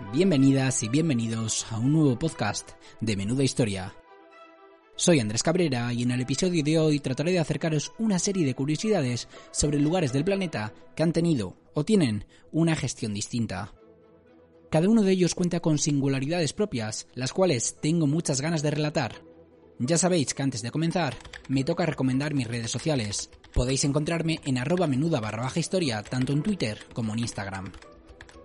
Bienvenidas y bienvenidos a un nuevo podcast de Menuda Historia. Soy Andrés Cabrera y en el episodio de hoy trataré de acercaros una serie de curiosidades sobre lugares del planeta que han tenido o tienen una gestión distinta. Cada uno de ellos cuenta con singularidades propias, las cuales tengo muchas ganas de relatar. Ya sabéis que antes de comenzar, me toca recomendar mis redes sociales. Podéis encontrarme en arroba menuda barra baja historia, tanto en Twitter como en Instagram.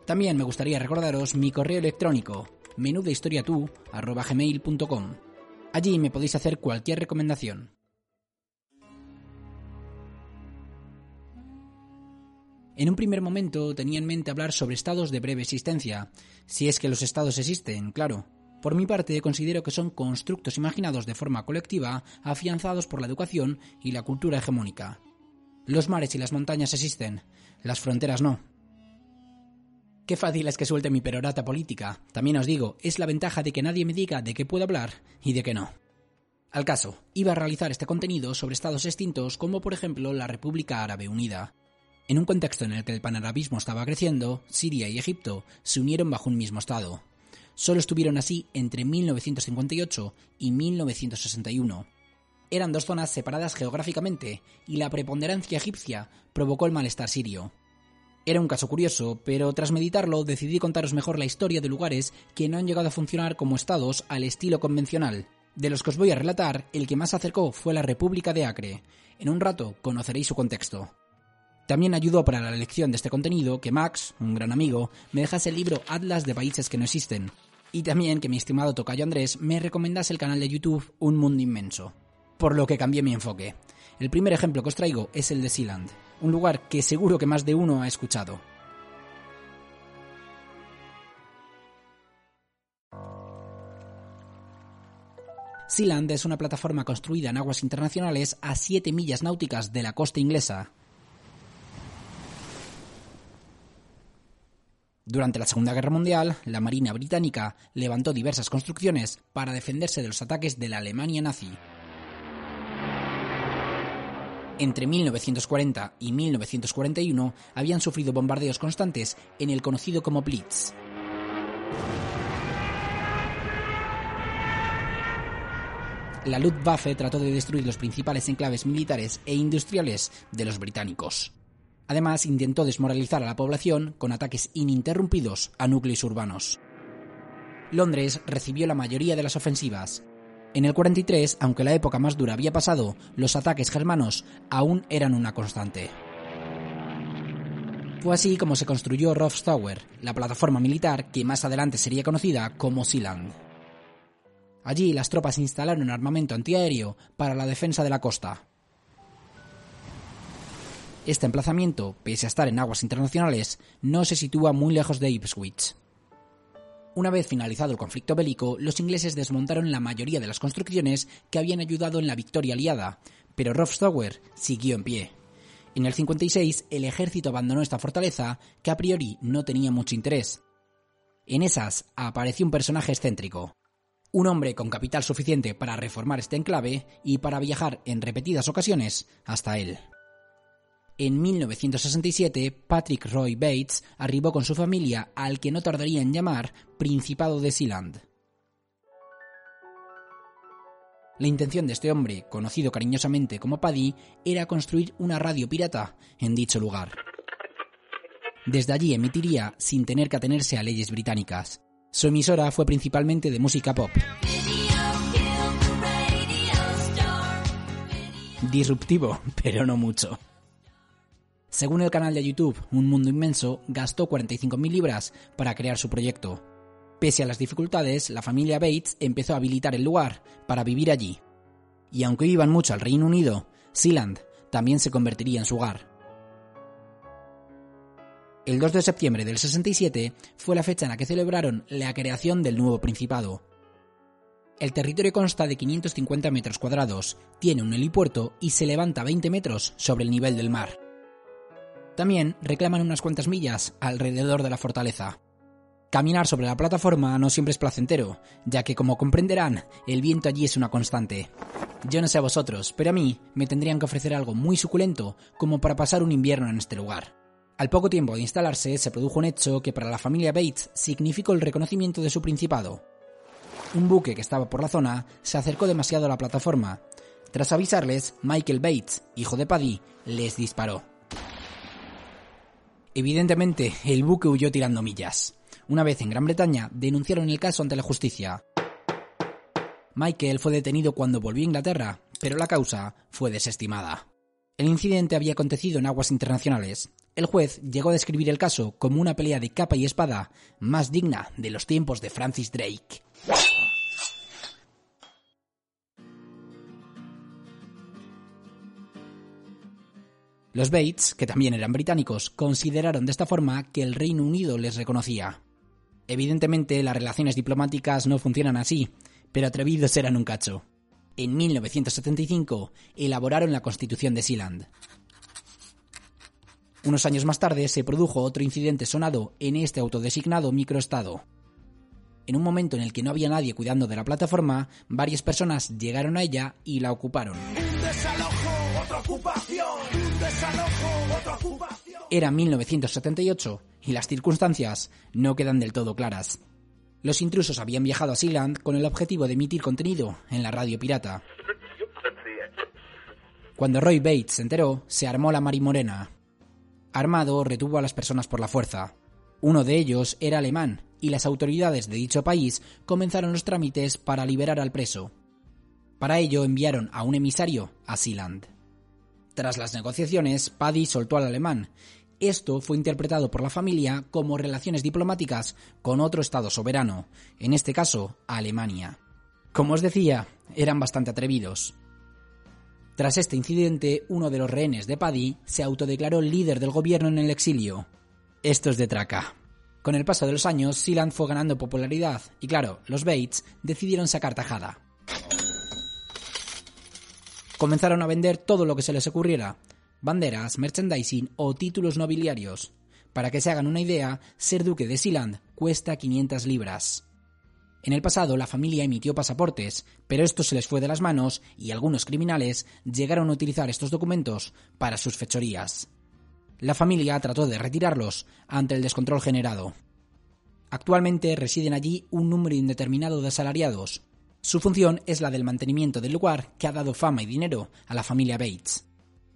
También me gustaría recordaros mi correo electrónico, menudahistoriatu.gmail.com. Allí me podéis hacer cualquier recomendación. En un primer momento tenía en mente hablar sobre estados de breve existencia, si es que los estados existen, claro. Por mi parte, considero que son constructos imaginados de forma colectiva, afianzados por la educación y la cultura hegemónica. Los mares y las montañas existen, las fronteras no. Qué fácil es que suelte mi perorata política. También os digo, es la ventaja de que nadie me diga de qué puedo hablar y de qué no. Al caso, iba a realizar este contenido sobre estados extintos como por ejemplo la República Árabe Unida. En un contexto en el que el panarabismo estaba creciendo, Siria y Egipto se unieron bajo un mismo estado. Solo estuvieron así entre 1958 y 1961. Eran dos zonas separadas geográficamente y la preponderancia egipcia provocó el malestar sirio. Era un caso curioso, pero tras meditarlo decidí contaros mejor la historia de lugares que no han llegado a funcionar como estados al estilo convencional. De los que os voy a relatar, el que más se acercó fue la República de Acre. En un rato conoceréis su contexto. También ayudó para la elección de este contenido que Max, un gran amigo, me dejase el libro Atlas de Países que no existen. Y también que mi estimado tocayo Andrés me recomendase el canal de YouTube Un Mundo Inmenso. Por lo que cambié mi enfoque. El primer ejemplo que os traigo es el de Sealand un lugar que seguro que más de uno ha escuchado. Sealand es una plataforma construida en aguas internacionales a 7 millas náuticas de la costa inglesa. Durante la Segunda Guerra Mundial, la Marina británica levantó diversas construcciones para defenderse de los ataques de la Alemania nazi. Entre 1940 y 1941 habían sufrido bombardeos constantes en el conocido como Blitz. La Luftwaffe trató de destruir los principales enclaves militares e industriales de los británicos. Además, intentó desmoralizar a la población con ataques ininterrumpidos a núcleos urbanos. Londres recibió la mayoría de las ofensivas, en el 43, aunque la época más dura había pasado, los ataques germanos aún eran una constante. Fue así como se construyó Tower, la plataforma militar que más adelante sería conocida como Sealand. Allí las tropas instalaron armamento antiaéreo para la defensa de la costa. Este emplazamiento, pese a estar en aguas internacionales, no se sitúa muy lejos de Ipswich. Una vez finalizado el conflicto bélico, los ingleses desmontaron la mayoría de las construcciones que habían ayudado en la victoria aliada, pero Tower siguió en pie. En el 56 el ejército abandonó esta fortaleza que a priori no tenía mucho interés. En esas apareció un personaje excéntrico, un hombre con capital suficiente para reformar este enclave y para viajar en repetidas ocasiones hasta él. En 1967, Patrick Roy Bates arribó con su familia al que no tardaría en llamar Principado de Sealand. La intención de este hombre, conocido cariñosamente como Paddy, era construir una radio pirata en dicho lugar. Desde allí emitiría sin tener que atenerse a leyes británicas. Su emisora fue principalmente de música pop. Disruptivo, pero no mucho. Según el canal de YouTube Un Mundo Inmenso, gastó 45.000 libras para crear su proyecto. Pese a las dificultades, la familia Bates empezó a habilitar el lugar para vivir allí. Y aunque iban mucho al Reino Unido, Sealand también se convertiría en su hogar. El 2 de septiembre del 67 fue la fecha en la que celebraron la creación del nuevo principado. El territorio consta de 550 metros cuadrados, tiene un helipuerto y se levanta 20 metros sobre el nivel del mar. También reclaman unas cuantas millas alrededor de la fortaleza. Caminar sobre la plataforma no siempre es placentero, ya que como comprenderán, el viento allí es una constante. Yo no sé a vosotros, pero a mí me tendrían que ofrecer algo muy suculento como para pasar un invierno en este lugar. Al poco tiempo de instalarse, se produjo un hecho que para la familia Bates significó el reconocimiento de su principado. Un buque que estaba por la zona se acercó demasiado a la plataforma. Tras avisarles, Michael Bates, hijo de Paddy, les disparó. Evidentemente, el buque huyó tirando millas. Una vez en Gran Bretaña, denunciaron el caso ante la justicia. Michael fue detenido cuando volvió a Inglaterra, pero la causa fue desestimada. El incidente había acontecido en aguas internacionales. El juez llegó a describir el caso como una pelea de capa y espada más digna de los tiempos de Francis Drake. Los Bates, que también eran británicos, consideraron de esta forma que el Reino Unido les reconocía. Evidentemente, las relaciones diplomáticas no funcionan así, pero atrevidos eran un cacho. En 1975 elaboraron la Constitución de Sealand. Unos años más tarde se produjo otro incidente sonado en este autodesignado microestado. En un momento en el que no había nadie cuidando de la plataforma, varias personas llegaron a ella y la ocuparon. Era 1978 y las circunstancias no quedan del todo claras. Los intrusos habían viajado a Sealand con el objetivo de emitir contenido en la radio pirata. Cuando Roy Bates se enteró, se armó la marimorena. Armado, retuvo a las personas por la fuerza. Uno de ellos era alemán, y las autoridades de dicho país comenzaron los trámites para liberar al preso. Para ello enviaron a un emisario a Sealand. Tras las negociaciones, Paddy soltó al alemán. Esto fue interpretado por la familia como relaciones diplomáticas con otro Estado soberano, en este caso Alemania. Como os decía, eran bastante atrevidos. Tras este incidente, uno de los rehenes de Paddy se autodeclaró líder del gobierno en el exilio. Esto es de traca. Con el paso de los años, Sealand fue ganando popularidad y claro, los Bates decidieron sacar tajada comenzaron a vender todo lo que se les ocurriera, banderas, merchandising o títulos nobiliarios. Para que se hagan una idea, ser duque de Sealand cuesta 500 libras. En el pasado la familia emitió pasaportes, pero esto se les fue de las manos y algunos criminales llegaron a utilizar estos documentos para sus fechorías. La familia trató de retirarlos ante el descontrol generado. Actualmente residen allí un número indeterminado de asalariados, su función es la del mantenimiento del lugar que ha dado fama y dinero a la familia Bates.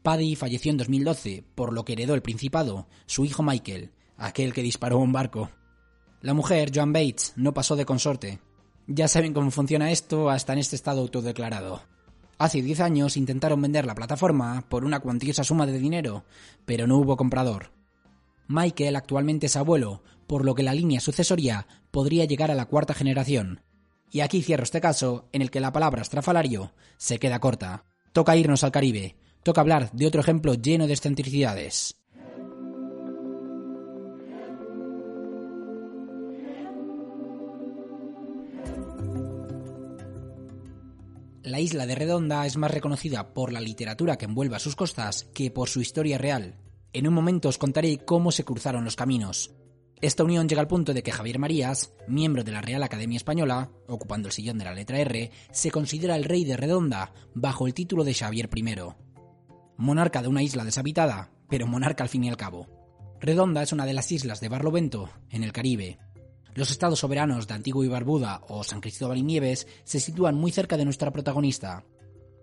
Paddy falleció en 2012, por lo que heredó el principado su hijo Michael, aquel que disparó un barco. La mujer, Joan Bates, no pasó de consorte. Ya saben cómo funciona esto hasta en este estado autodeclarado. Hace 10 años intentaron vender la plataforma por una cuantiosa suma de dinero, pero no hubo comprador. Michael actualmente es abuelo, por lo que la línea sucesoria podría llegar a la cuarta generación, y aquí cierro este caso en el que la palabra estrafalario se queda corta. Toca irnos al Caribe. Toca hablar de otro ejemplo lleno de excentricidades. La isla de Redonda es más reconocida por la literatura que envuelve a sus costas que por su historia real. En un momento os contaré cómo se cruzaron los caminos, esta unión llega al punto de que Javier Marías, miembro de la Real Academia Española, ocupando el sillón de la letra R, se considera el rey de Redonda, bajo el título de Xavier I. Monarca de una isla deshabitada, pero monarca al fin y al cabo. Redonda es una de las islas de Barlovento, en el Caribe. Los estados soberanos de Antigua y Barbuda o San Cristóbal y Nieves se sitúan muy cerca de nuestra protagonista.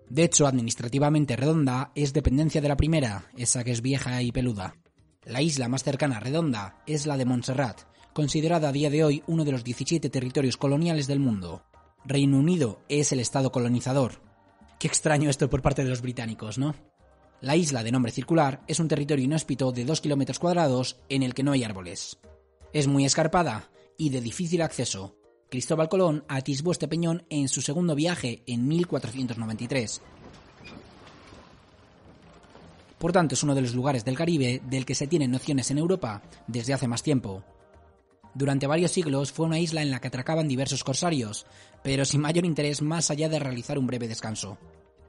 De hecho, administrativamente Redonda es dependencia de la primera, esa que es vieja y peluda. La isla más cercana Redonda es la de Montserrat, considerada a día de hoy uno de los 17 territorios coloniales del mundo. Reino Unido es el estado colonizador. Qué extraño esto por parte de los británicos, ¿no? La isla de nombre circular es un territorio inhóspito de 2 kilómetros cuadrados en el que no hay árboles. Es muy escarpada y de difícil acceso. Cristóbal Colón atisbó este peñón en su segundo viaje en 1493 por tanto, es uno de los lugares del Caribe del que se tienen nociones en Europa desde hace más tiempo. Durante varios siglos fue una isla en la que atracaban diversos corsarios, pero sin mayor interés más allá de realizar un breve descanso.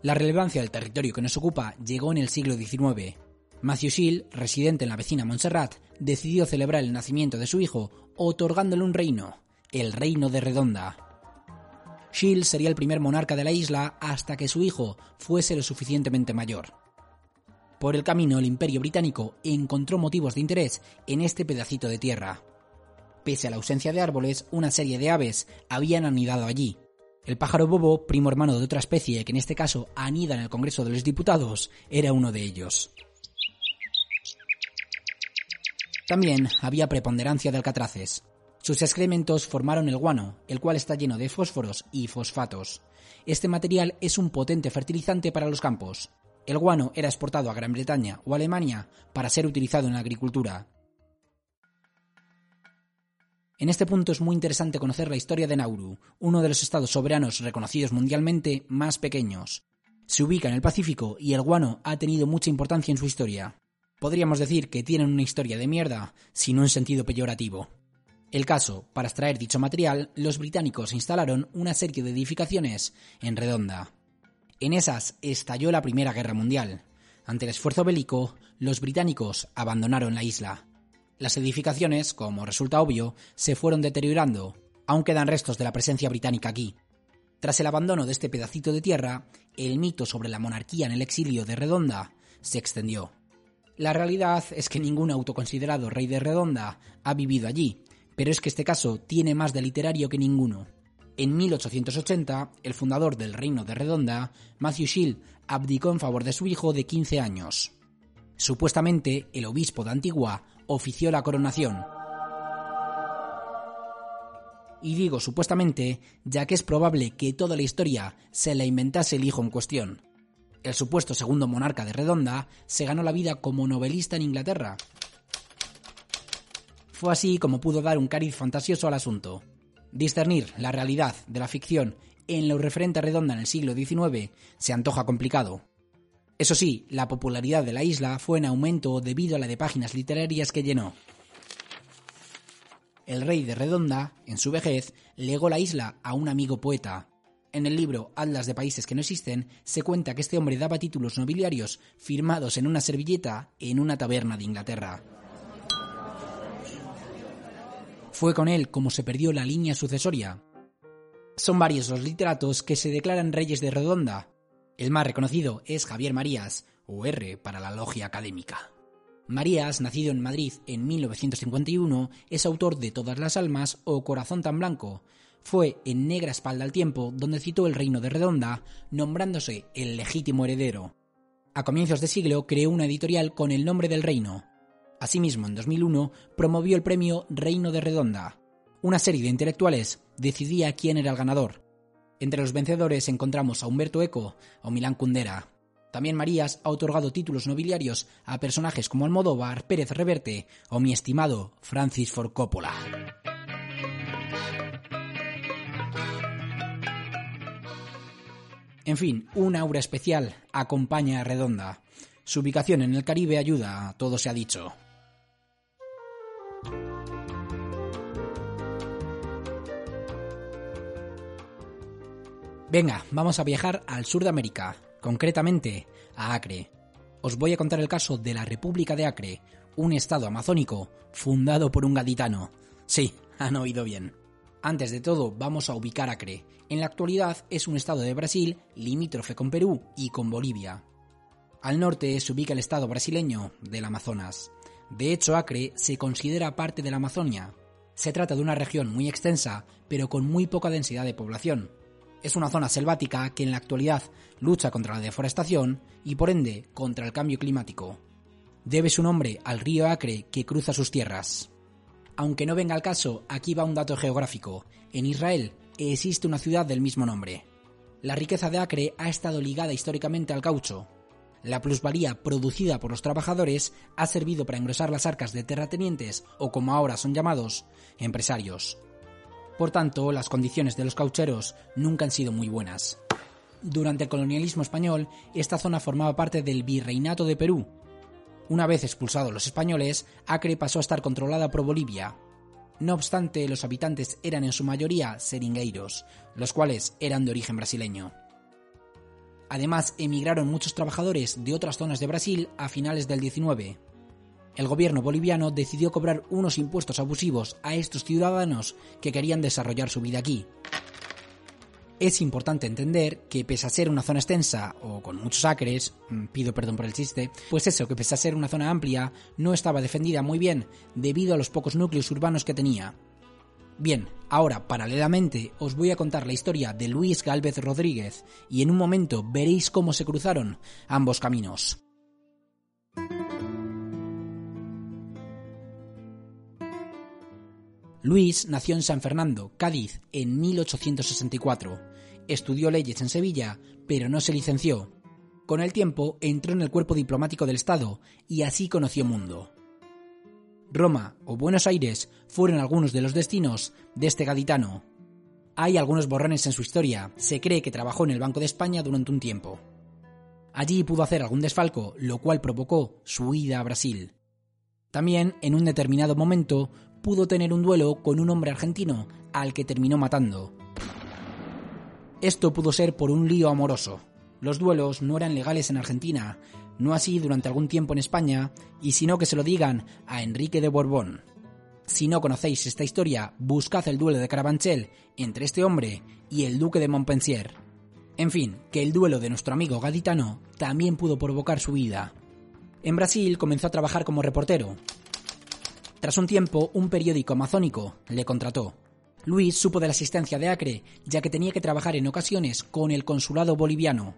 La relevancia del territorio que nos ocupa llegó en el siglo XIX. Matthew Shield, residente en la vecina Montserrat, decidió celebrar el nacimiento de su hijo, otorgándole un reino, el Reino de Redonda. Shield sería el primer monarca de la isla hasta que su hijo fuese lo suficientemente mayor. Por el camino, el imperio británico encontró motivos de interés en este pedacito de tierra. Pese a la ausencia de árboles, una serie de aves habían anidado allí. El pájaro bobo, primo hermano de otra especie que en este caso anida en el Congreso de los Diputados, era uno de ellos. También había preponderancia de alcatraces. Sus excrementos formaron el guano, el cual está lleno de fósforos y fosfatos. Este material es un potente fertilizante para los campos. El guano era exportado a Gran Bretaña o Alemania para ser utilizado en la agricultura. En este punto es muy interesante conocer la historia de Nauru, uno de los estados soberanos reconocidos mundialmente más pequeños. Se ubica en el Pacífico y el guano ha tenido mucha importancia en su historia. Podríamos decir que tienen una historia de mierda, si no en sentido peyorativo. El caso, para extraer dicho material, los británicos instalaron una serie de edificaciones en Redonda. En esas estalló la Primera Guerra Mundial. Ante el esfuerzo bélico, los británicos abandonaron la isla. Las edificaciones, como resulta obvio, se fueron deteriorando. Aún quedan restos de la presencia británica aquí. Tras el abandono de este pedacito de tierra, el mito sobre la monarquía en el exilio de Redonda se extendió. La realidad es que ningún autoconsiderado rey de Redonda ha vivido allí, pero es que este caso tiene más de literario que ninguno. En 1880, el fundador del reino de Redonda, Matthew Shield, abdicó en favor de su hijo de 15 años. Supuestamente, el obispo de Antigua ofició la coronación. Y digo supuestamente, ya que es probable que toda la historia se la inventase el hijo en cuestión el supuesto segundo monarca de Redonda, se ganó la vida como novelista en Inglaterra. Fue así como pudo dar un cariz fantasioso al asunto. Discernir la realidad de la ficción en lo referente a Redonda en el siglo XIX se antoja complicado. Eso sí, la popularidad de la isla fue en aumento debido a la de páginas literarias que llenó. El rey de Redonda, en su vejez, legó la isla a un amigo poeta, en el libro Atlas de Países que no existen, se cuenta que este hombre daba títulos nobiliarios firmados en una servilleta en una taberna de Inglaterra. Fue con él como se perdió la línea sucesoria. Son varios los literatos que se declaran reyes de Redonda. El más reconocido es Javier Marías, o R para la logia académica. Marías, nacido en Madrid en 1951, es autor de Todas las Almas o Corazón tan Blanco, fue en Negra Espalda al Tiempo donde citó el reino de Redonda, nombrándose el legítimo heredero. A comienzos de siglo creó una editorial con el nombre del reino. Asimismo, en 2001 promovió el premio Reino de Redonda. Una serie de intelectuales decidía quién era el ganador. Entre los vencedores encontramos a Humberto Eco o Milán Kundera. También Marías ha otorgado títulos nobiliarios a personajes como Almodóvar, Pérez Reverte o mi estimado Francis Ford Coppola. En fin, un aura especial acompaña a Redonda. Su ubicación en el Caribe ayuda, todo se ha dicho. Venga, vamos a viajar al sur de América, concretamente a Acre. Os voy a contar el caso de la República de Acre, un estado amazónico fundado por un gaditano. Sí, han oído bien. Antes de todo, vamos a ubicar Acre. En la actualidad es un estado de Brasil limítrofe con Perú y con Bolivia. Al norte se ubica el estado brasileño del Amazonas. De hecho, Acre se considera parte de la Amazonia. Se trata de una región muy extensa, pero con muy poca densidad de población. Es una zona selvática que en la actualidad lucha contra la deforestación y por ende contra el cambio climático. Debe su nombre al río Acre que cruza sus tierras. Aunque no venga al caso, aquí va un dato geográfico. En Israel existe una ciudad del mismo nombre. La riqueza de Acre ha estado ligada históricamente al caucho. La plusvalía producida por los trabajadores ha servido para engrosar las arcas de terratenientes o como ahora son llamados, empresarios. Por tanto, las condiciones de los caucheros nunca han sido muy buenas. Durante el colonialismo español, esta zona formaba parte del Virreinato de Perú, una vez expulsados los españoles, Acre pasó a estar controlada por Bolivia. No obstante, los habitantes eran en su mayoría seringueiros, los cuales eran de origen brasileño. Además, emigraron muchos trabajadores de otras zonas de Brasil a finales del 19. El gobierno boliviano decidió cobrar unos impuestos abusivos a estos ciudadanos que querían desarrollar su vida aquí. Es importante entender que pese a ser una zona extensa o con muchos acres, mm, pido perdón por el chiste, pues eso, que pese a ser una zona amplia, no estaba defendida muy bien debido a los pocos núcleos urbanos que tenía. Bien, ahora paralelamente os voy a contar la historia de Luis Gálvez Rodríguez y en un momento veréis cómo se cruzaron ambos caminos. Luis nació en San Fernando, Cádiz, en 1864. Estudió leyes en Sevilla, pero no se licenció. Con el tiempo entró en el cuerpo diplomático del Estado y así conoció mundo. Roma o Buenos Aires fueron algunos de los destinos de este gaditano. Hay algunos borrones en su historia. Se cree que trabajó en el Banco de España durante un tiempo. Allí pudo hacer algún desfalco, lo cual provocó su huida a Brasil. También, en un determinado momento, pudo tener un duelo con un hombre argentino al que terminó matando. Esto pudo ser por un lío amoroso. Los duelos no eran legales en Argentina, no así durante algún tiempo en España, y si no que se lo digan a Enrique de Borbón. Si no conocéis esta historia, buscad el duelo de Carabanchel entre este hombre y el duque de Montpensier. En fin, que el duelo de nuestro amigo gaditano también pudo provocar su vida. En Brasil comenzó a trabajar como reportero, tras un tiempo, un periódico amazónico le contrató. Luis supo de la asistencia de Acre, ya que tenía que trabajar en ocasiones con el consulado boliviano.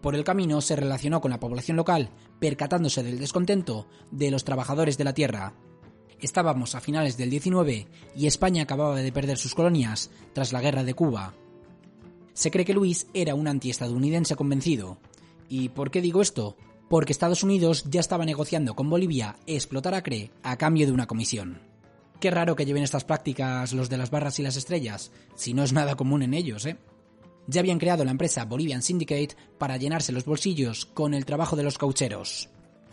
Por el camino se relacionó con la población local, percatándose del descontento de los trabajadores de la tierra. Estábamos a finales del 19 y España acababa de perder sus colonias tras la guerra de Cuba. Se cree que Luis era un antiestadounidense convencido. ¿Y por qué digo esto? Porque Estados Unidos ya estaba negociando con Bolivia explotar Acre a cambio de una comisión. Qué raro que lleven estas prácticas los de las barras y las estrellas, si no es nada común en ellos, ¿eh? Ya habían creado la empresa Bolivian Syndicate para llenarse los bolsillos con el trabajo de los caucheros.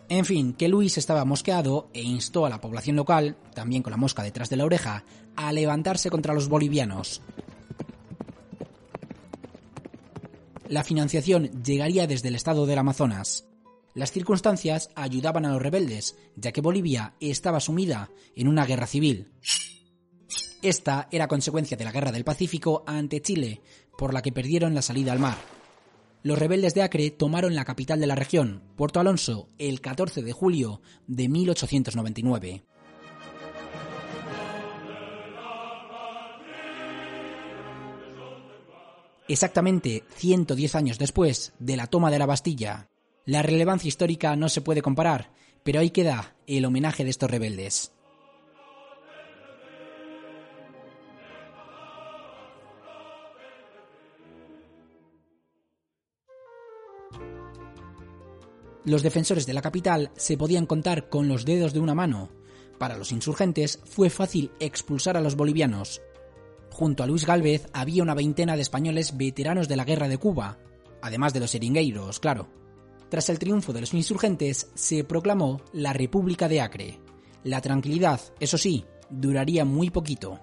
En fin, que Luis estaba mosqueado e instó a la población local, también con la mosca detrás de la oreja, a levantarse contra los bolivianos. La financiación llegaría desde el estado del Amazonas. Las circunstancias ayudaban a los rebeldes, ya que Bolivia estaba sumida en una guerra civil. Esta era consecuencia de la Guerra del Pacífico ante Chile, por la que perdieron la salida al mar. Los rebeldes de Acre tomaron la capital de la región, Puerto Alonso, el 14 de julio de 1899. Exactamente 110 años después de la toma de la Bastilla, la relevancia histórica no se puede comparar, pero ahí queda el homenaje de estos rebeldes. Los defensores de la capital se podían contar con los dedos de una mano. Para los insurgentes fue fácil expulsar a los bolivianos. Junto a Luis Gálvez había una veintena de españoles veteranos de la guerra de Cuba, además de los seringueiros, claro. Tras el triunfo de los insurgentes, se proclamó la República de Acre. La tranquilidad, eso sí, duraría muy poquito.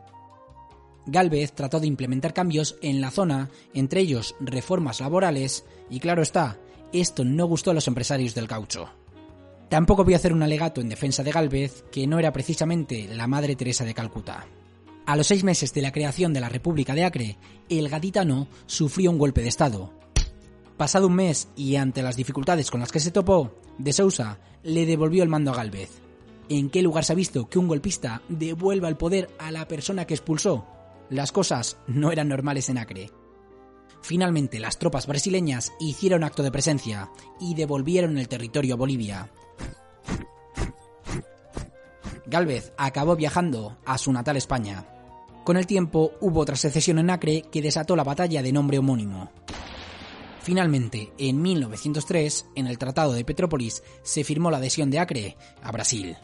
Galvez trató de implementar cambios en la zona, entre ellos reformas laborales, y claro está, esto no gustó a los empresarios del caucho. Tampoco voy a hacer un alegato en defensa de Galvez, que no era precisamente la Madre Teresa de Calcuta. A los seis meses de la creación de la República de Acre, el gaditano sufrió un golpe de Estado, Pasado un mes y ante las dificultades con las que se topó, De Sousa le devolvió el mando a Galvez. ¿En qué lugar se ha visto que un golpista devuelva el poder a la persona que expulsó? Las cosas no eran normales en Acre. Finalmente, las tropas brasileñas hicieron acto de presencia y devolvieron el territorio a Bolivia. Galvez acabó viajando a su natal España. Con el tiempo hubo otra secesión en Acre que desató la batalla de nombre homónimo. Finalmente, en 1903, en el Tratado de Petrópolis, se firmó la adhesión de Acre a Brasil.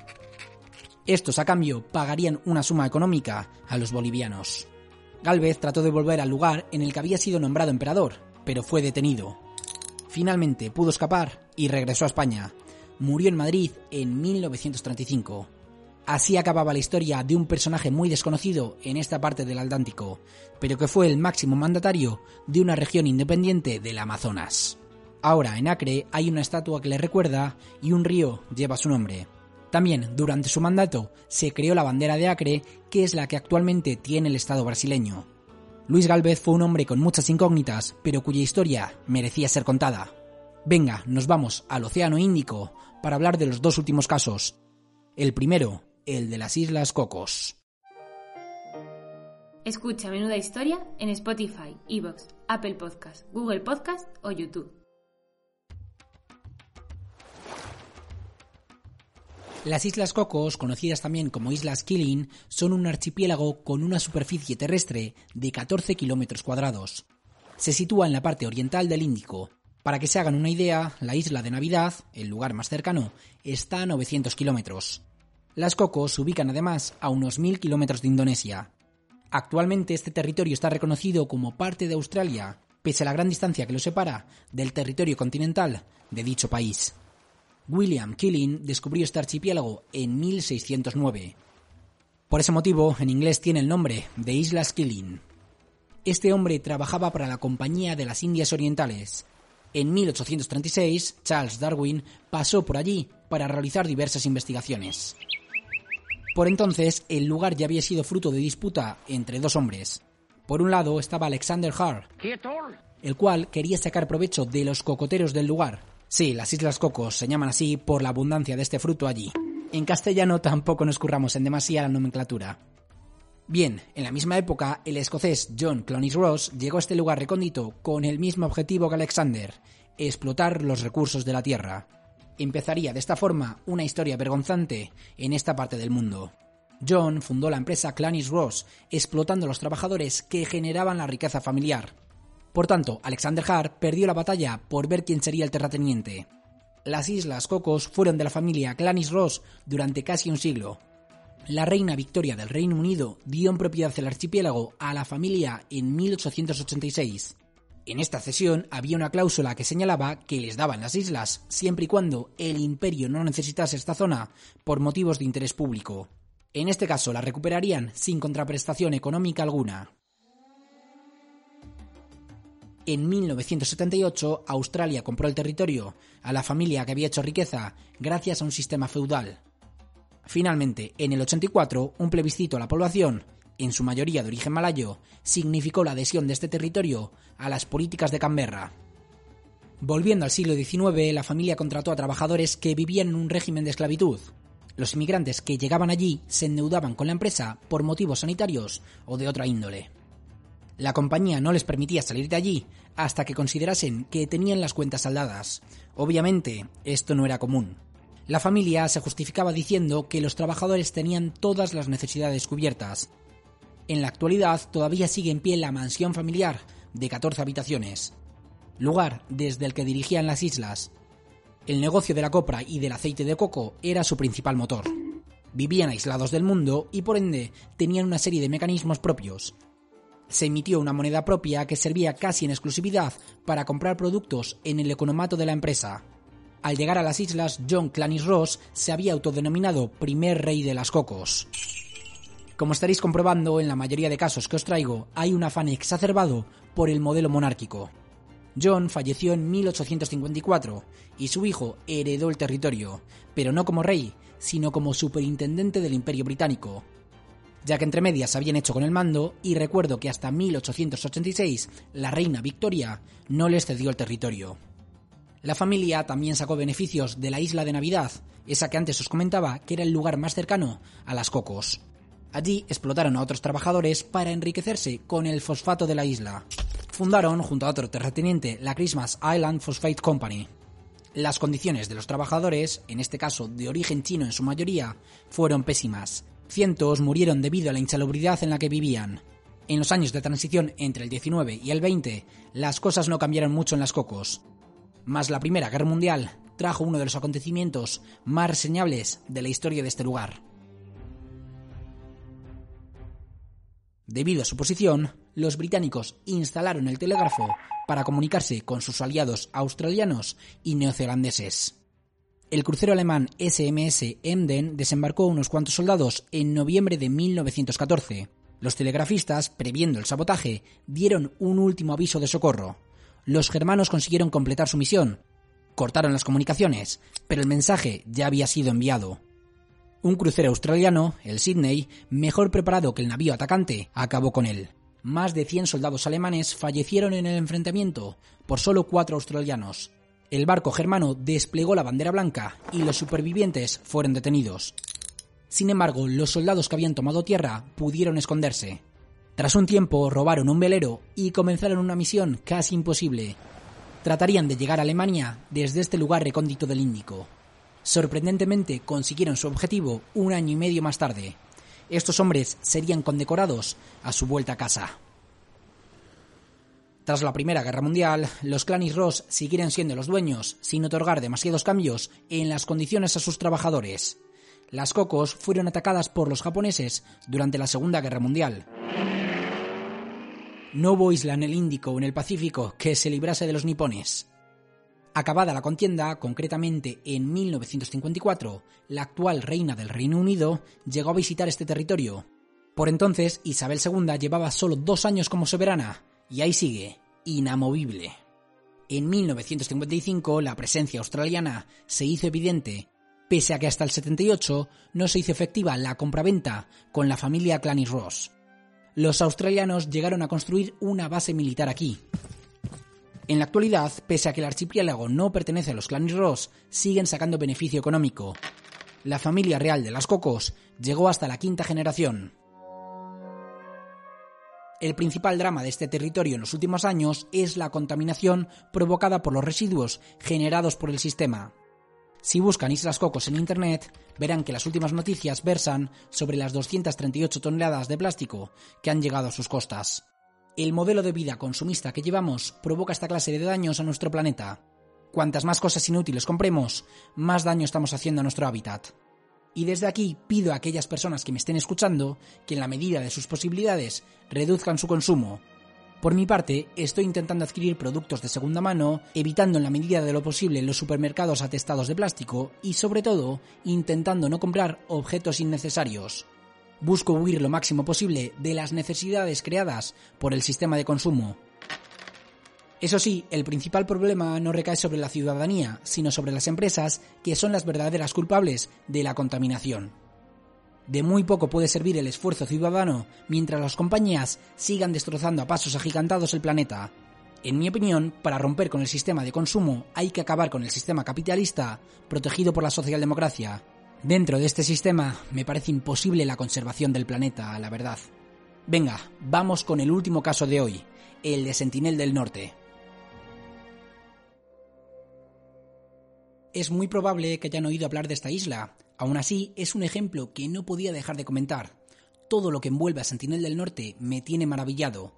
Estos, a cambio, pagarían una suma económica a los bolivianos. Galvez trató de volver al lugar en el que había sido nombrado emperador, pero fue detenido. Finalmente pudo escapar y regresó a España. Murió en Madrid en 1935. Así acababa la historia de un personaje muy desconocido en esta parte del Atlántico, pero que fue el máximo mandatario de una región independiente del Amazonas. Ahora en Acre hay una estatua que le recuerda y un río lleva su nombre. También durante su mandato se creó la bandera de Acre, que es la que actualmente tiene el Estado brasileño. Luis Galvez fue un hombre con muchas incógnitas, pero cuya historia merecía ser contada. Venga, nos vamos al Océano Índico para hablar de los dos últimos casos. El primero, el de las Islas Cocos. Escucha Menuda Historia en Spotify, Evox, Apple Podcast, Google Podcast o YouTube. Las Islas Cocos, conocidas también como Islas Killing, son un archipiélago con una superficie terrestre de 14 kilómetros cuadrados. Se sitúa en la parte oriental del Índico. Para que se hagan una idea, la isla de Navidad, el lugar más cercano, está a 900 kilómetros. Las Cocos se ubican además a unos 1000 kilómetros de Indonesia. Actualmente este territorio está reconocido como parte de Australia, pese a la gran distancia que lo separa del territorio continental de dicho país. William Killing descubrió este archipiélago en 1609. Por ese motivo, en inglés tiene el nombre de Islas Killing. Este hombre trabajaba para la Compañía de las Indias Orientales. En 1836, Charles Darwin pasó por allí para realizar diversas investigaciones. Por entonces, el lugar ya había sido fruto de disputa entre dos hombres. Por un lado estaba Alexander Hart, el cual quería sacar provecho de los cocoteros del lugar, Sí, las Islas Cocos se llaman así por la abundancia de este fruto allí. En castellano tampoco nos curramos en demasía la nomenclatura. Bien, en la misma época, el escocés John Clonis Ross llegó a este lugar recóndito con el mismo objetivo que Alexander, explotar los recursos de la Tierra. Empezaría de esta forma una historia vergonzante en esta parte del mundo. John fundó la empresa Clonis Ross, explotando a los trabajadores que generaban la riqueza familiar. Por tanto, Alexander Hart perdió la batalla por ver quién sería el terrateniente. Las Islas Cocos fueron de la familia Clanis Ross durante casi un siglo. La reina Victoria del Reino Unido dio en propiedad el archipiélago a la familia en 1886. En esta cesión había una cláusula que señalaba que les daban las islas siempre y cuando el imperio no necesitase esta zona por motivos de interés público. En este caso la recuperarían sin contraprestación económica alguna. En 1978, Australia compró el territorio a la familia que había hecho riqueza gracias a un sistema feudal. Finalmente, en el 84, un plebiscito a la población, en su mayoría de origen malayo, significó la adhesión de este territorio a las políticas de Canberra. Volviendo al siglo XIX, la familia contrató a trabajadores que vivían en un régimen de esclavitud. Los inmigrantes que llegaban allí se endeudaban con la empresa por motivos sanitarios o de otra índole. La compañía no les permitía salir de allí hasta que considerasen que tenían las cuentas saldadas. Obviamente, esto no era común. La familia se justificaba diciendo que los trabajadores tenían todas las necesidades cubiertas. En la actualidad todavía sigue en pie la mansión familiar de 14 habitaciones, lugar desde el que dirigían las islas. El negocio de la copra y del aceite de coco era su principal motor. Vivían aislados del mundo y por ende tenían una serie de mecanismos propios, se emitió una moneda propia que servía casi en exclusividad para comprar productos en el economato de la empresa. Al llegar a las islas, John Clanis Ross se había autodenominado primer rey de las cocos. Como estaréis comprobando, en la mayoría de casos que os traigo, hay un afán exacerbado por el modelo monárquico. John falleció en 1854 y su hijo heredó el territorio, pero no como rey, sino como superintendente del Imperio Británico, ya que entre medias habían hecho con el mando y recuerdo que hasta 1886 la reina Victoria no les cedió el territorio. La familia también sacó beneficios de la isla de Navidad, esa que antes os comentaba que era el lugar más cercano a las cocos. Allí explotaron a otros trabajadores para enriquecerse con el fosfato de la isla. Fundaron, junto a otro terrateniente, la Christmas Island Phosphate Company. Las condiciones de los trabajadores, en este caso de origen chino en su mayoría, fueron pésimas, Cientos murieron debido a la insalubridad en la que vivían. En los años de transición entre el 19 y el 20, las cosas no cambiaron mucho en las Cocos. Mas la Primera Guerra Mundial trajo uno de los acontecimientos más reseñables de la historia de este lugar. Debido a su posición, los británicos instalaron el telégrafo para comunicarse con sus aliados australianos y neozelandeses. El crucero alemán SMS Emden desembarcó unos cuantos soldados en noviembre de 1914. Los telegrafistas, previendo el sabotaje, dieron un último aviso de socorro. Los germanos consiguieron completar su misión. Cortaron las comunicaciones, pero el mensaje ya había sido enviado. Un crucero australiano, el Sydney, mejor preparado que el navío atacante, acabó con él. Más de 100 soldados alemanes fallecieron en el enfrentamiento por solo cuatro australianos. El barco germano desplegó la bandera blanca y los supervivientes fueron detenidos. Sin embargo, los soldados que habían tomado tierra pudieron esconderse. Tras un tiempo robaron un velero y comenzaron una misión casi imposible. Tratarían de llegar a Alemania desde este lugar recóndito del Índico. Sorprendentemente consiguieron su objetivo un año y medio más tarde. Estos hombres serían condecorados a su vuelta a casa. Tras la Primera Guerra Mundial, los Clanis Ross siguieron siendo los dueños, sin otorgar demasiados cambios en las condiciones a sus trabajadores. Las cocos fueron atacadas por los japoneses durante la Segunda Guerra Mundial. No hubo isla en el Índico o en el Pacífico que se librase de los nipones. Acabada la contienda, concretamente en 1954, la actual reina del Reino Unido llegó a visitar este territorio. Por entonces, Isabel II llevaba solo dos años como soberana, y ahí sigue, inamovible. En 1955 la presencia australiana se hizo evidente, pese a que hasta el 78 no se hizo efectiva la compraventa con la familia Clanis Ross. Los australianos llegaron a construir una base militar aquí. En la actualidad, pese a que el archipiélago no pertenece a los Clanis Ross, siguen sacando beneficio económico. La familia real de las Cocos llegó hasta la quinta generación. El principal drama de este territorio en los últimos años es la contaminación provocada por los residuos generados por el sistema. Si buscan Islas Cocos en Internet, verán que las últimas noticias versan sobre las 238 toneladas de plástico que han llegado a sus costas. El modelo de vida consumista que llevamos provoca esta clase de daños a nuestro planeta. Cuantas más cosas inútiles compremos, más daño estamos haciendo a nuestro hábitat. Y desde aquí pido a aquellas personas que me estén escuchando que en la medida de sus posibilidades reduzcan su consumo. Por mi parte, estoy intentando adquirir productos de segunda mano, evitando en la medida de lo posible los supermercados atestados de plástico y sobre todo intentando no comprar objetos innecesarios. Busco huir lo máximo posible de las necesidades creadas por el sistema de consumo, eso sí, el principal problema no recae sobre la ciudadanía, sino sobre las empresas, que son las verdaderas culpables de la contaminación. De muy poco puede servir el esfuerzo ciudadano mientras las compañías sigan destrozando a pasos agigantados el planeta. En mi opinión, para romper con el sistema de consumo hay que acabar con el sistema capitalista protegido por la socialdemocracia. Dentro de este sistema me parece imposible la conservación del planeta, la verdad. Venga, vamos con el último caso de hoy, el de Sentinel del Norte. Es muy probable que hayan oído hablar de esta isla. Aún así, es un ejemplo que no podía dejar de comentar. Todo lo que envuelve a Sentinel del Norte me tiene maravillado.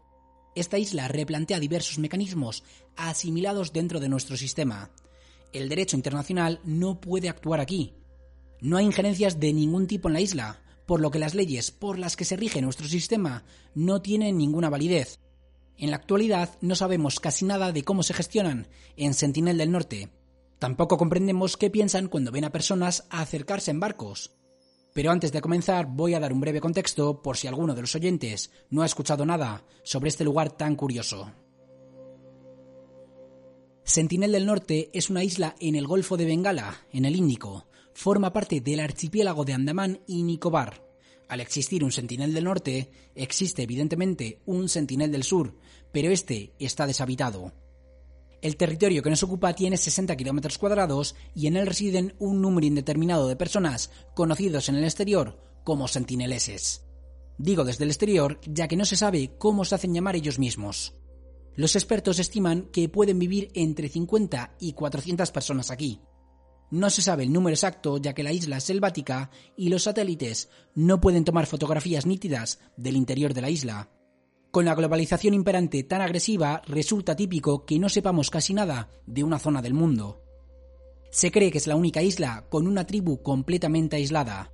Esta isla replantea diversos mecanismos asimilados dentro de nuestro sistema. El derecho internacional no puede actuar aquí. No hay injerencias de ningún tipo en la isla, por lo que las leyes por las que se rige nuestro sistema no tienen ninguna validez. En la actualidad no sabemos casi nada de cómo se gestionan en Sentinel del Norte, Tampoco comprendemos qué piensan cuando ven a personas acercarse en barcos. Pero antes de comenzar voy a dar un breve contexto por si alguno de los oyentes no ha escuchado nada sobre este lugar tan curioso. Sentinel del Norte es una isla en el Golfo de Bengala, en el Índico. Forma parte del archipiélago de Andamán y Nicobar. Al existir un Sentinel del Norte, existe evidentemente un Sentinel del Sur, pero este está deshabitado. El territorio que nos ocupa tiene 60 kilómetros cuadrados y en él residen un número indeterminado de personas conocidos en el exterior como sentineleses. Digo desde el exterior ya que no se sabe cómo se hacen llamar ellos mismos. Los expertos estiman que pueden vivir entre 50 y 400 personas aquí. No se sabe el número exacto ya que la isla es selvática y los satélites no pueden tomar fotografías nítidas del interior de la isla. Con la globalización imperante tan agresiva, resulta típico que no sepamos casi nada de una zona del mundo. Se cree que es la única isla con una tribu completamente aislada.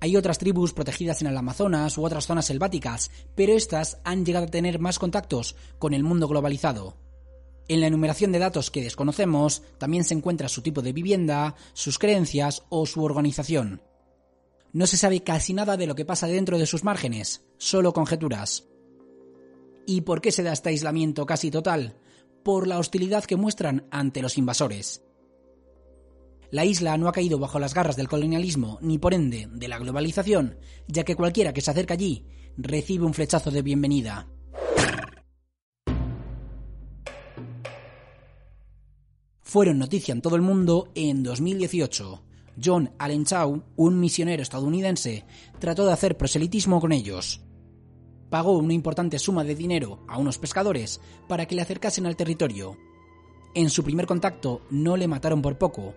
Hay otras tribus protegidas en el Amazonas u otras zonas selváticas, pero estas han llegado a tener más contactos con el mundo globalizado. En la enumeración de datos que desconocemos también se encuentra su tipo de vivienda, sus creencias o su organización. No se sabe casi nada de lo que pasa dentro de sus márgenes, solo conjeturas. ¿Y por qué se da este aislamiento casi total? Por la hostilidad que muestran ante los invasores. La isla no ha caído bajo las garras del colonialismo ni por ende de la globalización, ya que cualquiera que se acerca allí recibe un flechazo de bienvenida. Fueron noticia en todo el mundo en 2018. John Allen Chow, un misionero estadounidense, trató de hacer proselitismo con ellos. Pagó una importante suma de dinero a unos pescadores para que le acercasen al territorio. En su primer contacto no le mataron por poco.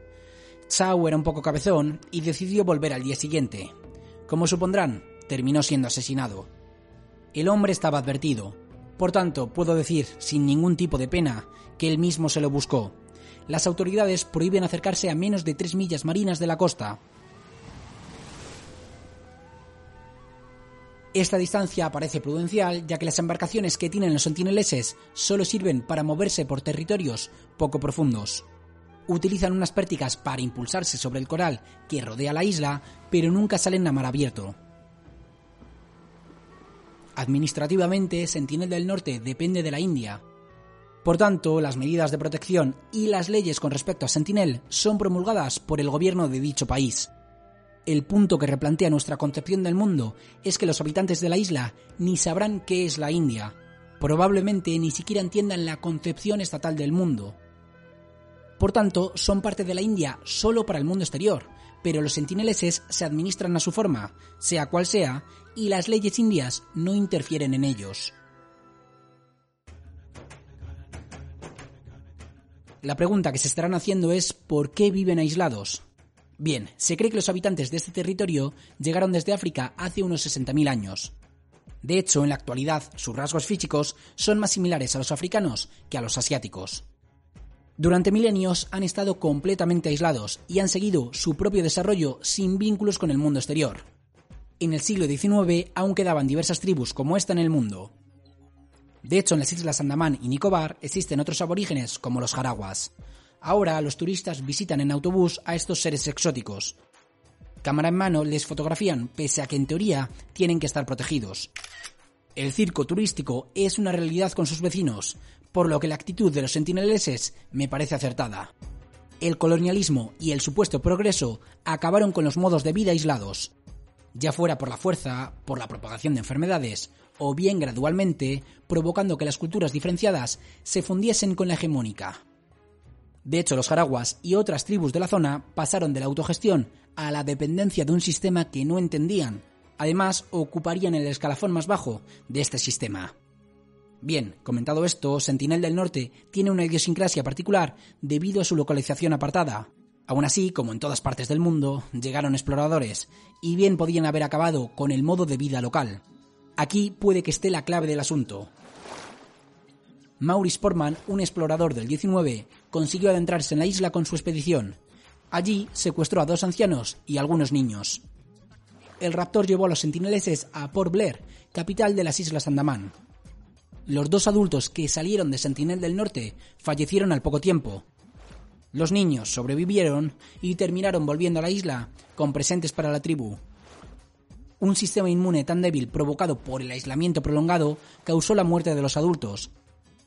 Chow era un poco cabezón y decidió volver al día siguiente. Como supondrán, terminó siendo asesinado. El hombre estaba advertido. Por tanto, puedo decir, sin ningún tipo de pena, que él mismo se lo buscó. Las autoridades prohíben acercarse a menos de tres millas marinas de la costa. Esta distancia parece prudencial, ya que las embarcaciones que tienen los sentineleses solo sirven para moverse por territorios poco profundos. Utilizan unas pérticas para impulsarse sobre el coral que rodea la isla, pero nunca salen a mar abierto. Administrativamente, Sentinel del Norte depende de la India. Por tanto, las medidas de protección y las leyes con respecto a Sentinel son promulgadas por el gobierno de dicho país. El punto que replantea nuestra concepción del mundo es que los habitantes de la isla ni sabrán qué es la India. Probablemente ni siquiera entiendan la concepción estatal del mundo. Por tanto, son parte de la India solo para el mundo exterior, pero los sentineleses se administran a su forma, sea cual sea, y las leyes indias no interfieren en ellos. La pregunta que se estarán haciendo es ¿por qué viven aislados? Bien, se cree que los habitantes de este territorio llegaron desde África hace unos 60.000 años. De hecho, en la actualidad, sus rasgos físicos son más similares a los africanos que a los asiáticos. Durante milenios han estado completamente aislados y han seguido su propio desarrollo sin vínculos con el mundo exterior. En el siglo XIX aún quedaban diversas tribus como esta en el mundo. De hecho, en las islas Andamán y Nicobar existen otros aborígenes como los jaraguas. Ahora los turistas visitan en autobús a estos seres exóticos. Cámara en mano les fotografían pese a que en teoría tienen que estar protegidos. El circo turístico es una realidad con sus vecinos, por lo que la actitud de los sentineleses me parece acertada. El colonialismo y el supuesto progreso acabaron con los modos de vida aislados, ya fuera por la fuerza, por la propagación de enfermedades, o bien gradualmente, provocando que las culturas diferenciadas se fundiesen con la hegemónica. De hecho, los jaraguas y otras tribus de la zona pasaron de la autogestión a la dependencia de un sistema que no entendían. Además, ocuparían el escalafón más bajo de este sistema. Bien, comentado esto, Sentinel del Norte tiene una idiosincrasia particular debido a su localización apartada. Aún así, como en todas partes del mundo, llegaron exploradores, y bien podían haber acabado con el modo de vida local. Aquí puede que esté la clave del asunto. Maurice Portman, un explorador del 19, consiguió adentrarse en la isla con su expedición. Allí secuestró a dos ancianos y algunos niños. El raptor llevó a los sentineleses a Port Blair, capital de las Islas Andamán. Los dos adultos que salieron de Sentinel del Norte fallecieron al poco tiempo. Los niños sobrevivieron y terminaron volviendo a la isla con presentes para la tribu. Un sistema inmune tan débil provocado por el aislamiento prolongado causó la muerte de los adultos.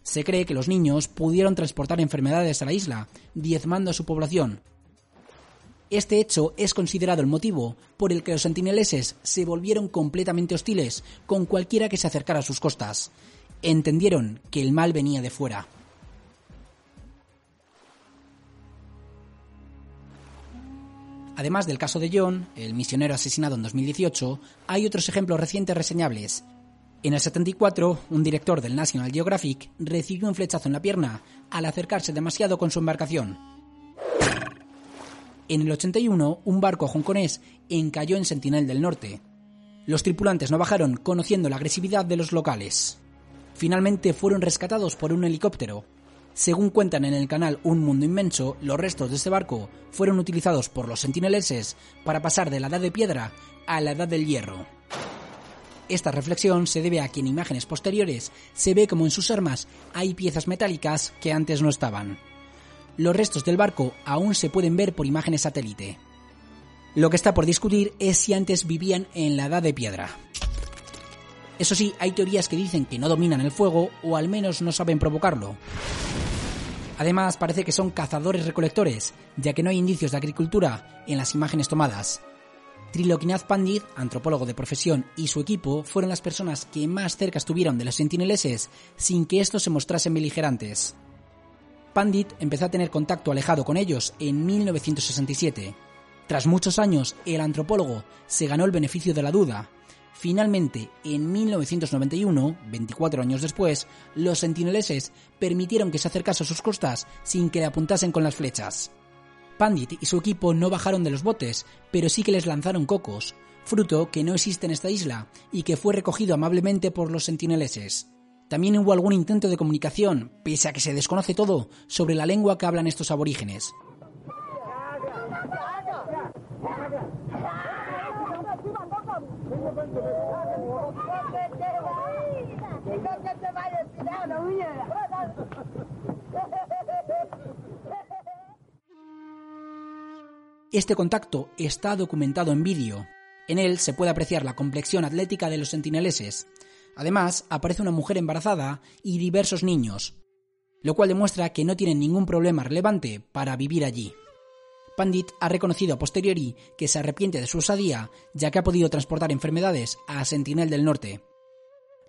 Se cree que los niños pudieron transportar enfermedades a la isla, diezmando a su población. Este hecho es considerado el motivo por el que los sentineleses se volvieron completamente hostiles con cualquiera que se acercara a sus costas, entendieron que el mal venía de fuera. Además del caso de John, el misionero asesinado en 2018, hay otros ejemplos recientes reseñables. En el 74, un director del National Geographic recibió un flechazo en la pierna al acercarse demasiado con su embarcación. En el 81, un barco hongkonés encalló en Sentinel del Norte. Los tripulantes no bajaron conociendo la agresividad de los locales finalmente fueron rescatados por un helicóptero. Según cuentan en el canal Un Mundo Inmenso, los restos de este barco fueron utilizados por los sentineleses para pasar de la edad de piedra a la edad del hierro. Esta reflexión se debe a que en imágenes posteriores se ve como en sus armas hay piezas metálicas que antes no estaban. Los restos del barco aún se pueden ver por imágenes satélite. Lo que está por discutir es si antes vivían en la edad de piedra. Eso sí, hay teorías que dicen que no dominan el fuego o al menos no saben provocarlo. Además, parece que son cazadores recolectores, ya que no hay indicios de agricultura en las imágenes tomadas. Trilokinath Pandit, antropólogo de profesión, y su equipo fueron las personas que más cerca estuvieron de los sentineleses sin que estos se mostrasen beligerantes. Pandit empezó a tener contacto alejado con ellos en 1967. Tras muchos años, el antropólogo se ganó el beneficio de la duda. Finalmente, en 1991, 24 años después, los sentineleses permitieron que se acercase a sus costas sin que le apuntasen con las flechas. Pandit y su equipo no bajaron de los botes, pero sí que les lanzaron cocos, fruto que no existe en esta isla y que fue recogido amablemente por los sentineleses. También hubo algún intento de comunicación, pese a que se desconoce todo sobre la lengua que hablan estos aborígenes. Este contacto está documentado en vídeo. En él se puede apreciar la complexión atlética de los sentineleses. Además, aparece una mujer embarazada y diversos niños, lo cual demuestra que no tienen ningún problema relevante para vivir allí. Pandit ha reconocido a posteriori que se arrepiente de su osadía, ya que ha podido transportar enfermedades a Sentinel del Norte.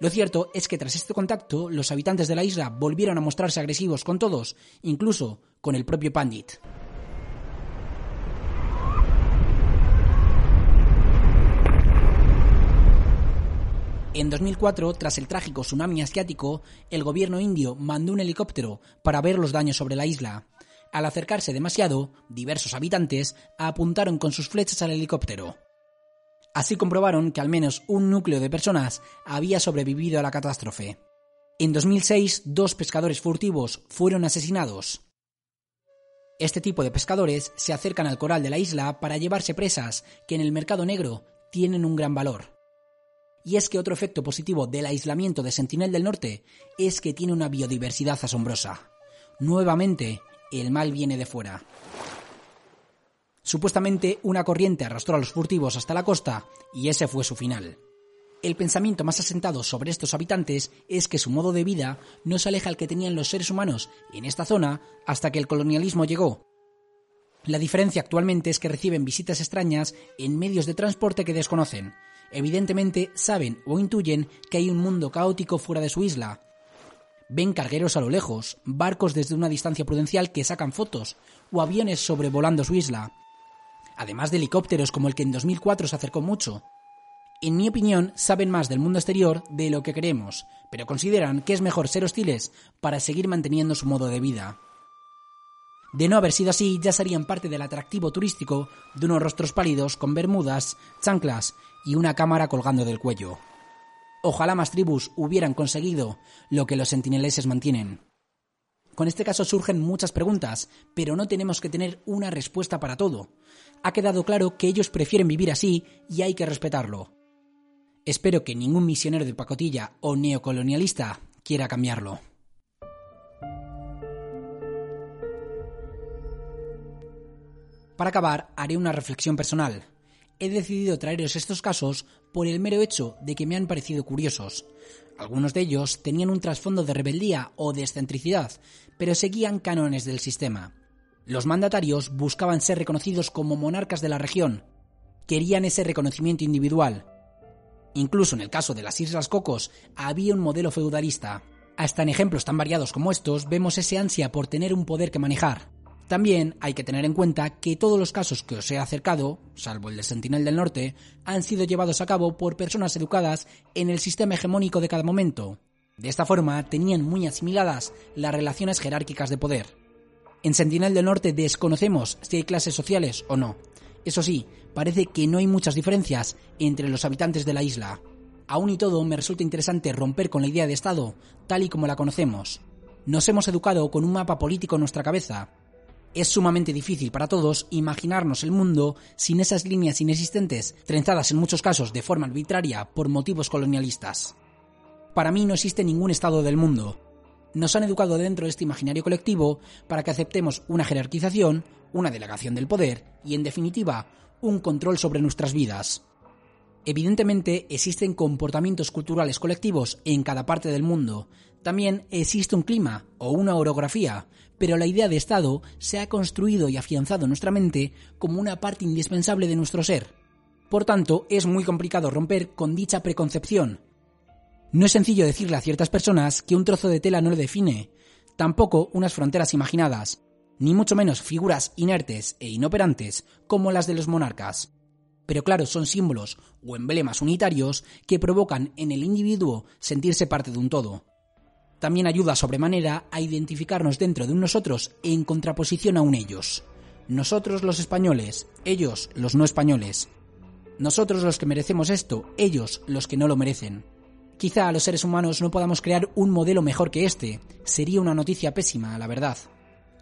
Lo cierto es que tras este contacto, los habitantes de la isla volvieron a mostrarse agresivos con todos, incluso con el propio Pandit. En 2004, tras el trágico tsunami asiático, el gobierno indio mandó un helicóptero para ver los daños sobre la isla. Al acercarse demasiado, diversos habitantes apuntaron con sus flechas al helicóptero. Así comprobaron que al menos un núcleo de personas había sobrevivido a la catástrofe. En 2006, dos pescadores furtivos fueron asesinados. Este tipo de pescadores se acercan al coral de la isla para llevarse presas que en el mercado negro tienen un gran valor. Y es que otro efecto positivo del aislamiento de Sentinel del Norte es que tiene una biodiversidad asombrosa. Nuevamente, el mal viene de fuera. Supuestamente una corriente arrastró a los furtivos hasta la costa y ese fue su final. El pensamiento más asentado sobre estos habitantes es que su modo de vida no se aleja al que tenían los seres humanos en esta zona hasta que el colonialismo llegó. La diferencia actualmente es que reciben visitas extrañas en medios de transporte que desconocen, evidentemente saben o intuyen que hay un mundo caótico fuera de su isla. Ven cargueros a lo lejos, barcos desde una distancia prudencial que sacan fotos, o aviones sobrevolando su isla. Además de helicópteros como el que en 2004 se acercó mucho. En mi opinión, saben más del mundo exterior de lo que creemos, pero consideran que es mejor ser hostiles para seguir manteniendo su modo de vida. De no haber sido así, ya serían parte del atractivo turístico de unos rostros pálidos con bermudas, chanclas y una cámara colgando del cuello. Ojalá más tribus hubieran conseguido lo que los sentineleses mantienen. Con este caso surgen muchas preguntas, pero no tenemos que tener una respuesta para todo. Ha quedado claro que ellos prefieren vivir así y hay que respetarlo. Espero que ningún misionero de pacotilla o neocolonialista quiera cambiarlo. Para acabar, haré una reflexión personal. He decidido traeros estos casos por el mero hecho de que me han parecido curiosos. Algunos de ellos tenían un trasfondo de rebeldía o de excentricidad, pero seguían cánones del sistema. Los mandatarios buscaban ser reconocidos como monarcas de la región. Querían ese reconocimiento individual. Incluso en el caso de las Islas Cocos había un modelo feudalista. Hasta en ejemplos tan variados como estos vemos ese ansia por tener un poder que manejar. También hay que tener en cuenta que todos los casos que os he acercado, salvo el de Sentinel del Norte, han sido llevados a cabo por personas educadas en el sistema hegemónico de cada momento. De esta forma, tenían muy asimiladas las relaciones jerárquicas de poder. En Sentinel del Norte desconocemos si hay clases sociales o no. Eso sí, parece que no hay muchas diferencias entre los habitantes de la isla. Aún y todo, me resulta interesante romper con la idea de Estado, tal y como la conocemos. Nos hemos educado con un mapa político en nuestra cabeza, es sumamente difícil para todos imaginarnos el mundo sin esas líneas inexistentes, trenzadas en muchos casos de forma arbitraria por motivos colonialistas. Para mí no existe ningún estado del mundo. Nos han educado dentro de este imaginario colectivo para que aceptemos una jerarquización, una delegación del poder y, en definitiva, un control sobre nuestras vidas. Evidentemente existen comportamientos culturales colectivos en cada parte del mundo. También existe un clima o una orografía, pero la idea de Estado se ha construido y afianzado en nuestra mente como una parte indispensable de nuestro ser. Por tanto, es muy complicado romper con dicha preconcepción. No es sencillo decirle a ciertas personas que un trozo de tela no le define. tampoco unas fronteras imaginadas, ni mucho menos figuras inertes e inoperantes como las de los monarcas. Pero claro, son símbolos o emblemas unitarios que provocan en el individuo sentirse parte de un todo. También ayuda sobremanera a identificarnos dentro de un nosotros en contraposición a un ellos. Nosotros los españoles, ellos los no españoles. Nosotros los que merecemos esto, ellos los que no lo merecen. Quizá los seres humanos no podamos crear un modelo mejor que este. Sería una noticia pésima, la verdad.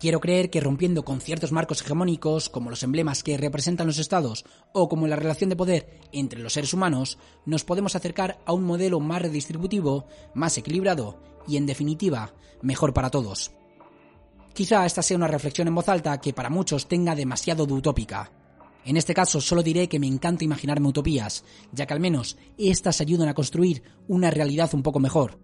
Quiero creer que rompiendo con ciertos marcos hegemónicos, como los emblemas que representan los estados o como la relación de poder entre los seres humanos, nos podemos acercar a un modelo más redistributivo, más equilibrado y, en definitiva, mejor para todos. Quizá esta sea una reflexión en voz alta que para muchos tenga demasiado de utópica. En este caso solo diré que me encanta imaginarme utopías, ya que al menos éstas ayudan a construir una realidad un poco mejor,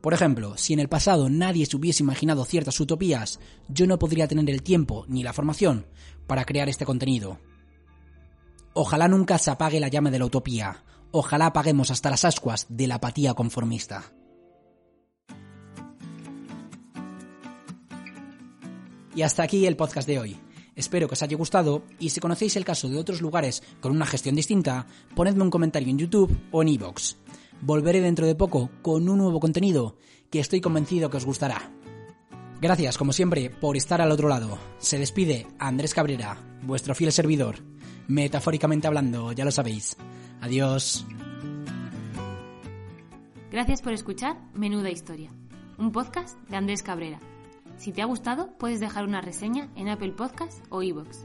por ejemplo, si en el pasado nadie se hubiese imaginado ciertas utopías, yo no podría tener el tiempo ni la formación para crear este contenido. Ojalá nunca se apague la llama de la utopía. Ojalá apaguemos hasta las ascuas de la apatía conformista. Y hasta aquí el podcast de hoy. Espero que os haya gustado y si conocéis el caso de otros lugares con una gestión distinta, ponedme un comentario en YouTube o en iVoox. Volveré dentro de poco con un nuevo contenido que estoy convencido que os gustará. Gracias, como siempre, por estar al otro lado. Se despide Andrés Cabrera, vuestro fiel servidor. Metafóricamente hablando, ya lo sabéis. Adiós. Gracias por escuchar Menuda Historia, un podcast de Andrés Cabrera. Si te ha gustado, puedes dejar una reseña en Apple Podcast o iVoox.